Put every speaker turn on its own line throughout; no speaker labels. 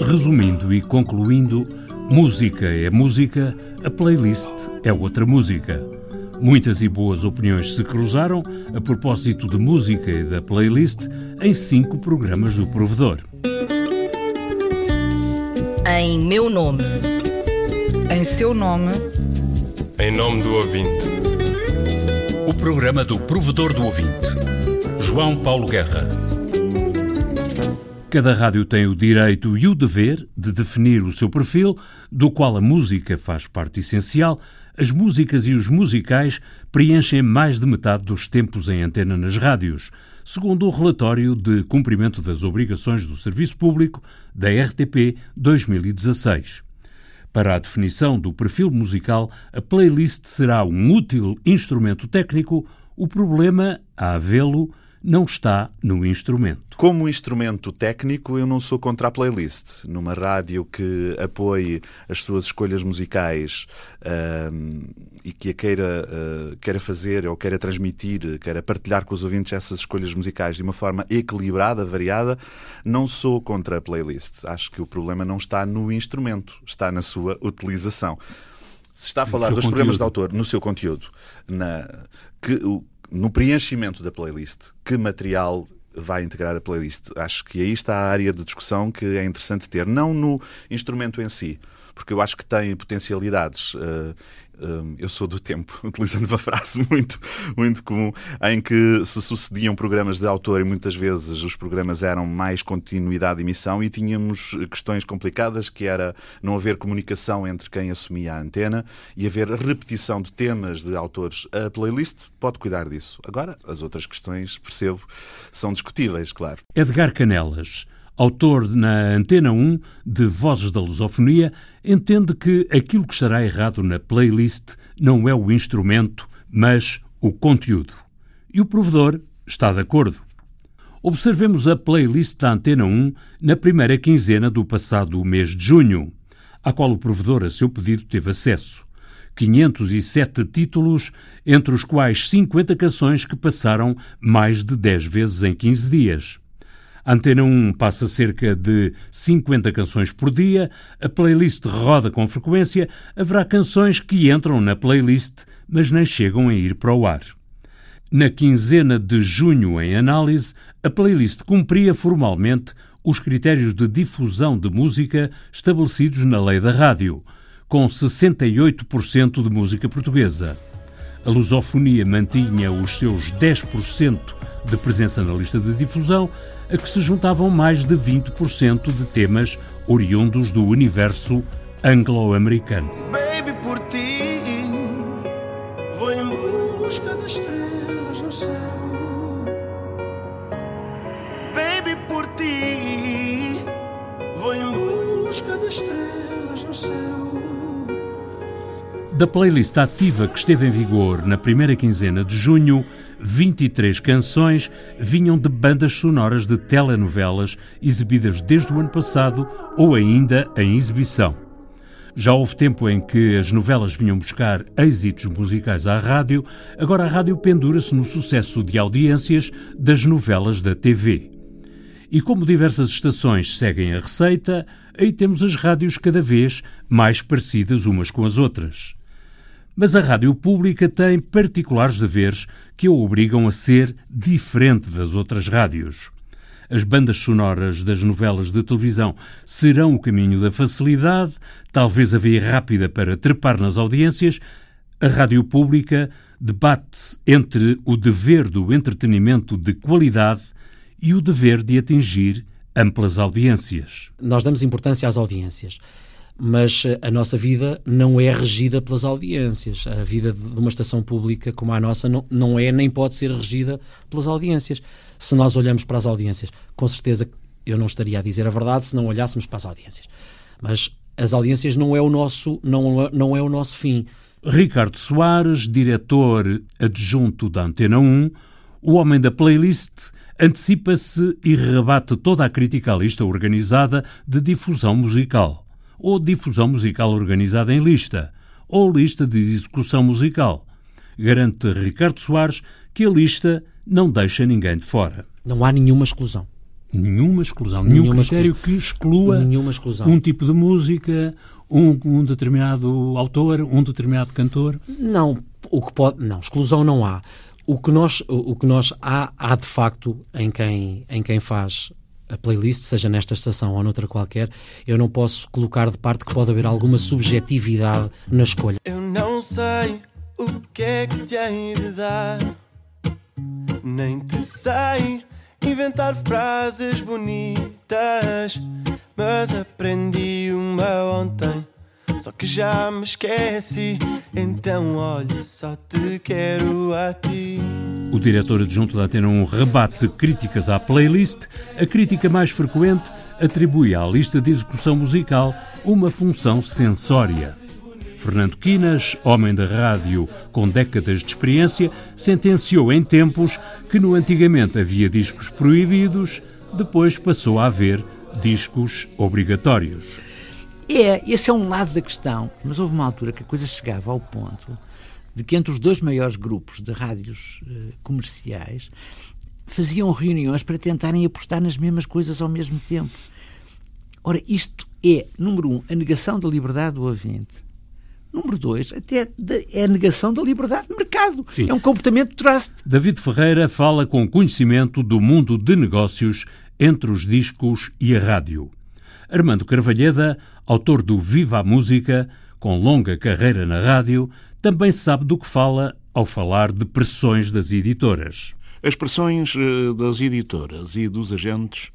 Resumindo e concluindo, música é música, a playlist é outra música. Muitas e boas opiniões se cruzaram a propósito de música e da playlist em cinco programas do Provedor.
Em meu nome.
Em seu nome.
Em nome do ouvinte.
O programa do Provedor do Ouvinte. João Paulo Guerra. Cada rádio tem o direito e o dever de definir o seu perfil, do qual a música faz parte essencial. As músicas e os musicais preenchem mais de metade dos tempos em antena nas rádios, segundo o relatório de cumprimento das obrigações do Serviço Público da RTP 2016. Para a definição do perfil musical, a playlist será um útil instrumento técnico. O problema, a havê-lo, não está no instrumento.
Como instrumento técnico, eu não sou contra a playlist. Numa rádio que apoie as suas escolhas musicais uh, e que a queira, uh, queira fazer ou queira transmitir, queira partilhar com os ouvintes essas escolhas musicais de uma forma equilibrada, variada, não sou contra a playlist. Acho que o problema não está no instrumento, está na sua utilização. Se está a falar dos conteúdo. programas de autor no seu conteúdo, na, que, o, no preenchimento da playlist, que material vai integrar a playlist? Acho que aí está a área de discussão que é interessante ter, não no instrumento em si, porque eu acho que tem potencialidades uh, eu sou do tempo, utilizando uma frase muito, muito comum, em que se sucediam programas de autor e muitas vezes os programas eram mais continuidade de emissão e tínhamos questões complicadas, que era não haver comunicação entre quem assumia a antena e haver repetição de temas de autores. A playlist pode cuidar disso. Agora, as outras questões, percebo, são discutíveis, claro.
Edgar Canelas autor na Antena 1 de Vozes da Lusofonia, entende que aquilo que estará errado na playlist não é o instrumento, mas o conteúdo. E o provedor está de acordo. Observemos a playlist da Antena 1 na primeira quinzena do passado mês de junho, à qual o provedor, a seu pedido, teve acesso. 507 títulos, entre os quais 50 canções que passaram mais de 10 vezes em 15 dias. Antena 1 passa cerca de 50 canções por dia, a playlist roda com frequência, haverá canções que entram na playlist, mas nem chegam a ir para o ar. Na quinzena de junho em análise, a playlist cumpria formalmente os critérios de difusão de música estabelecidos na lei da rádio, com 68% de música portuguesa. A lusofonia mantinha os seus 10% de presença na lista de difusão, a que se juntavam mais de 20% de temas oriundos do universo anglo-americano. Da playlist ativa que esteve em vigor na primeira quinzena de junho, 23 canções vinham de bandas sonoras de telenovelas exibidas desde o ano passado ou ainda em exibição. Já houve tempo em que as novelas vinham buscar êxitos musicais à rádio, agora a rádio pendura-se no sucesso de audiências das novelas da TV. E como diversas estações seguem a receita, aí temos as rádios cada vez mais parecidas umas com as outras. Mas a rádio pública tem particulares deveres que a obrigam a ser diferente das outras rádios. As bandas sonoras das novelas de televisão serão o caminho da facilidade, talvez a via rápida para trepar nas audiências. A rádio pública debate-se entre o dever do entretenimento de qualidade e o dever de atingir amplas audiências.
Nós damos importância às audiências mas eh, a nossa vida não é regida pelas audiências. A vida de uma estação pública como a nossa não, não é nem pode ser regida pelas audiências. Se nós olhamos para as audiências, com certeza eu não estaria a dizer a verdade se não olhássemos para as audiências. Mas as audiências não é o nosso, não, não é o nosso fim.
Ricardo Soares, diretor adjunto da Antena 1, o homem da playlist, antecipa-se e rebate toda a crítica à lista organizada de difusão musical ou difusão musical organizada em lista, ou lista de execução musical. Garante Ricardo Soares que a lista não deixa ninguém de fora.
Não há nenhuma exclusão.
Nenhuma exclusão, nenhum
Nenhuma
critério que exclua um tipo de música, um, um determinado autor, um determinado cantor.
Não, o que pode, não, exclusão não há. O que nós, o, o que nós há, há de facto em quem, em quem faz a playlist, seja nesta estação ou noutra qualquer, eu não posso colocar de parte que pode haver alguma subjetividade na escolha.
Eu não sei o que é que te hei de dar, nem te sei inventar frases bonitas, mas aprendi uma ontem. Só que já me esqueci, então olha, só te quero a ti.
O diretor adjunto da Antena 1 rebate críticas à playlist. A crítica mais frequente atribui à lista de execução musical uma função sensória. Fernando Quinas, homem da rádio com décadas de experiência, sentenciou em tempos que no antigamente havia discos proibidos, depois passou a haver discos obrigatórios.
É, esse é um lado da questão, mas houve uma altura que a coisa chegava ao ponto de que entre os dois maiores grupos de rádios eh, comerciais faziam reuniões para tentarem apostar nas mesmas coisas ao mesmo tempo. Ora, isto é, número um, a negação da liberdade do ouvinte. Número dois, até de- é a negação da liberdade de mercado.
Sim.
É um comportamento de trust.
David Ferreira fala com conhecimento do mundo de negócios entre os discos e a rádio. Armando Carvalheda, autor do Viva a Música, com longa carreira na rádio, também sabe do que fala ao falar de pressões das editoras.
As pressões eh, das editoras e dos agentes,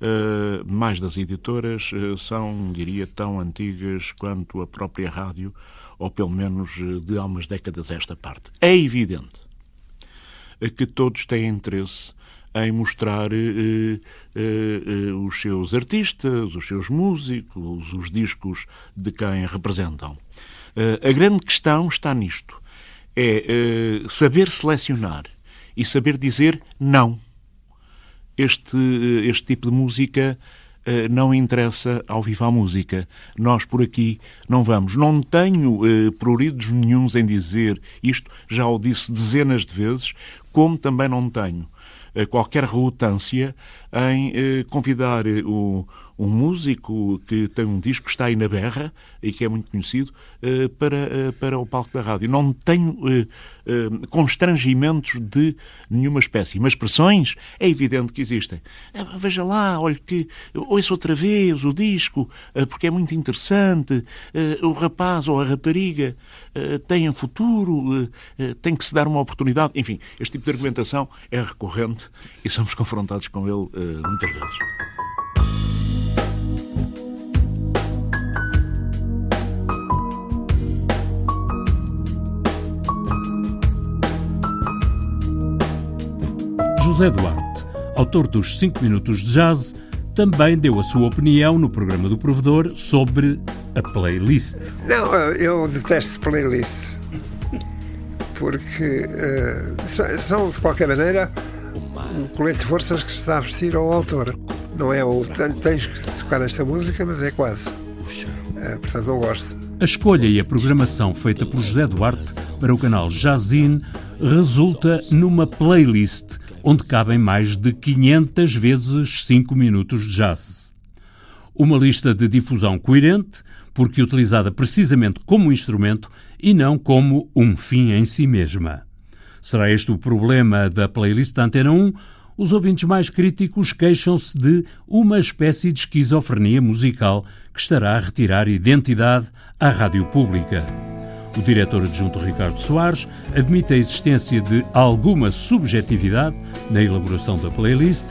eh, mais das editoras, eh, são, diria, tão antigas quanto a própria rádio, ou pelo menos de há umas décadas esta parte. É evidente que todos têm interesse em mostrar eh, eh, eh, os seus artistas, os seus músicos, os discos de quem representam. Eh, a grande questão está nisto: é eh, saber selecionar e saber dizer não. Este, eh, este tipo de música não interessa ao Viva a Música. Nós por aqui não vamos. Não tenho eh, pruridos nenhuns em dizer isto, já o disse dezenas de vezes, como também não tenho eh, qualquer relutância em eh, convidar eh, o, um músico que tem um disco que está aí na berra e que é muito conhecido eh, para, eh, para o palco da rádio. Não tenho constrangimentos de nenhuma espécie, mas pressões é evidente que existem. Ah, Veja lá, olha que ouço outra vez o disco porque é muito interessante. O rapaz ou a rapariga têm futuro, tem que se dar uma oportunidade. Enfim, este tipo de argumentação é recorrente e somos confrontados com ele muitas vezes.
José Duarte, autor dos 5 minutos de jazz, também deu a sua opinião no programa do Provedor sobre a playlist.
Não, eu detesto playlists. Porque são- são, de qualquer maneira, um colete de forças que se está a vestir ao autor. Não é o "Ten- tens que tocar esta música, mas é quase. Eh, portanto, não gosto.
A escolha e a programação feita por José Duarte para o canal Jazzin resulta numa playlist onde cabem mais de 500 vezes 5 minutos de jazz. Uma lista de difusão coerente, porque utilizada precisamente como instrumento e não como um fim em si mesma. Será este o problema da playlist da Antena 1? Os ouvintes mais críticos queixam-se de uma espécie de esquizofrenia musical que estará a retirar identidade à rádio pública. O diretor adjunto Ricardo Soares admite a existência de alguma subjetividade na elaboração da playlist,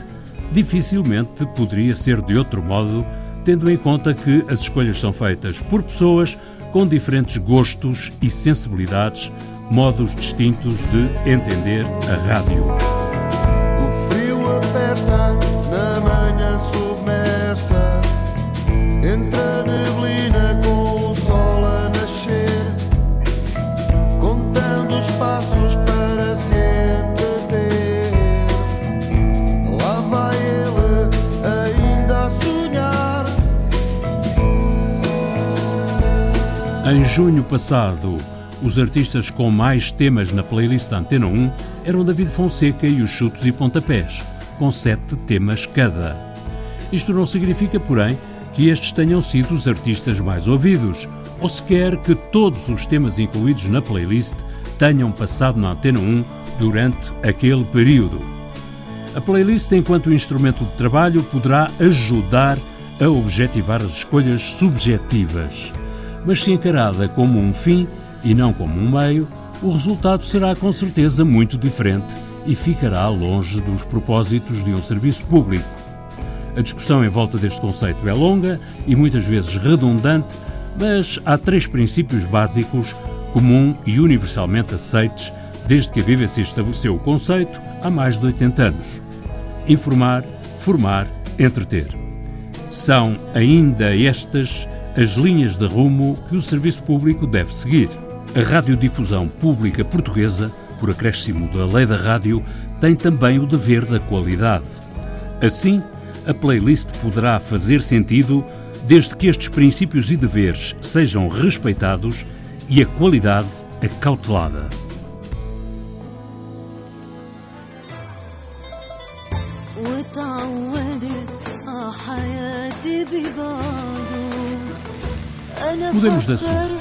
dificilmente poderia ser de outro modo, tendo em conta que as escolhas são feitas por pessoas com diferentes gostos e sensibilidades, modos distintos de entender a rádio.
O frio aperta na manhã submersa. Entre a neblina com o sol a nascer. Contando os passos para se entreter. Lá vai ele ainda a sonhar.
Em junho passado, os artistas com mais temas na playlist da Antena 1 eram David Fonseca e os Chutos e Pontapés. com sete temas cada. Isto não significa, porém, que estes tenham sido os artistas mais ouvidos, ou sequer que todos os temas incluídos na playlist tenham passado na Antena 1 durante aquele período. A playlist, enquanto instrumento de trabalho, poderá ajudar a objetivar as escolhas subjetivas. Mas se encarada como um fim e não como um meio, o resultado será com certeza muito diferente e ficará longe dos propósitos de um serviço público. A discussão em volta deste conceito é longa e muitas vezes redundante, mas há três princípios básicos comum e universalmente aceites desde que a BBC estabeleceu o conceito há mais de 80 anos: informar, formar, entreter. São ainda estas as linhas de rumo que o serviço público deve seguir. A radiodifusão pública portuguesa, por acréscimo da lei da rádio, tem também o dever da qualidade. Assim, a playlist poderá fazer sentido desde que estes princípios e deveres sejam respeitados e a qualidade acautelada. Mudemos de assunto.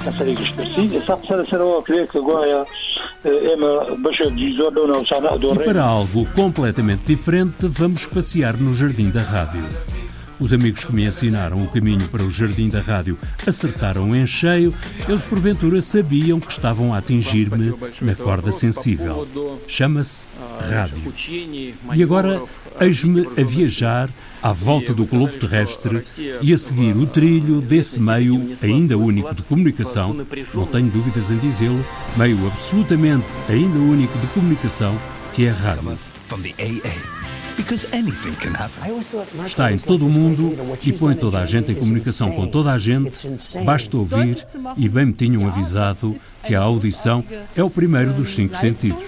E para algo completamente diferente, vamos passear no Jardim da Rádio. Os amigos que me ensinaram o caminho para o jardim da rádio acertaram em cheio. Eles, porventura, sabiam que estavam a atingir-me na corda sensível. Chama-se rádio. E agora, eis-me a viajar à volta do globo terrestre e a seguir o trilho desse meio ainda único de comunicação, não tenho dúvidas em dizê-lo, meio absolutamente ainda único de comunicação, que é a rádio. Está em todo o mundo e põe toda a gente em comunicação com toda a gente. Basta ouvir e bem me tinham avisado que a audição é o primeiro dos cinco sentidos.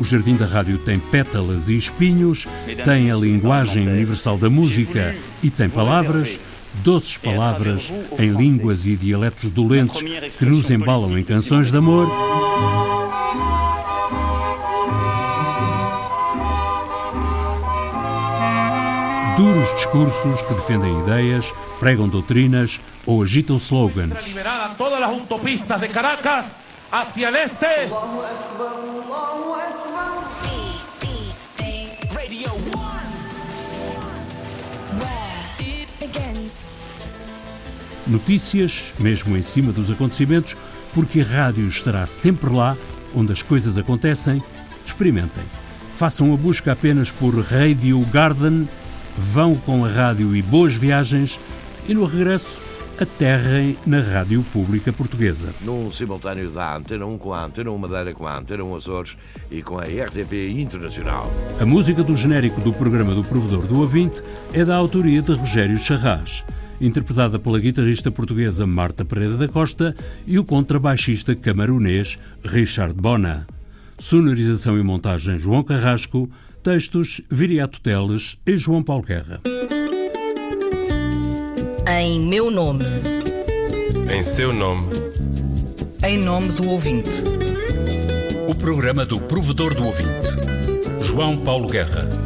O Jardim da Rádio tem pétalas e espinhos, tem a linguagem universal da música e tem palavras, doces palavras em línguas e dialetos dolentes que nos embalam em canções de amor. Duros discursos que defendem ideias, pregam doutrinas ou agitam slogans.
Todas as autopistas de Caracas hacia el este.
Notícias, mesmo em cima dos acontecimentos, porque a rádio estará sempre lá onde as coisas acontecem. Experimentem. Façam a busca apenas por Radio Garden vão com a rádio e boas viagens e no regresso aterrem na Rádio Pública Portuguesa.
Num simultâneo da Antena 1 com a Antena 1 Madeira, com a Antena 1 Açores e com a RTP Internacional.
A música do genérico do programa do Provedor do Ouvinte é da autoria de Rogério Charras, interpretada pela guitarrista portuguesa Marta Pereira da Costa e o contrabaixista camarunês Richard Bona. Sonorização e montagem João Carrasco, Textos Viriato Teles e João Paulo Guerra.
Em meu nome.
Em seu nome.
Em nome do ouvinte.
O programa do provedor do ouvinte. João Paulo Guerra.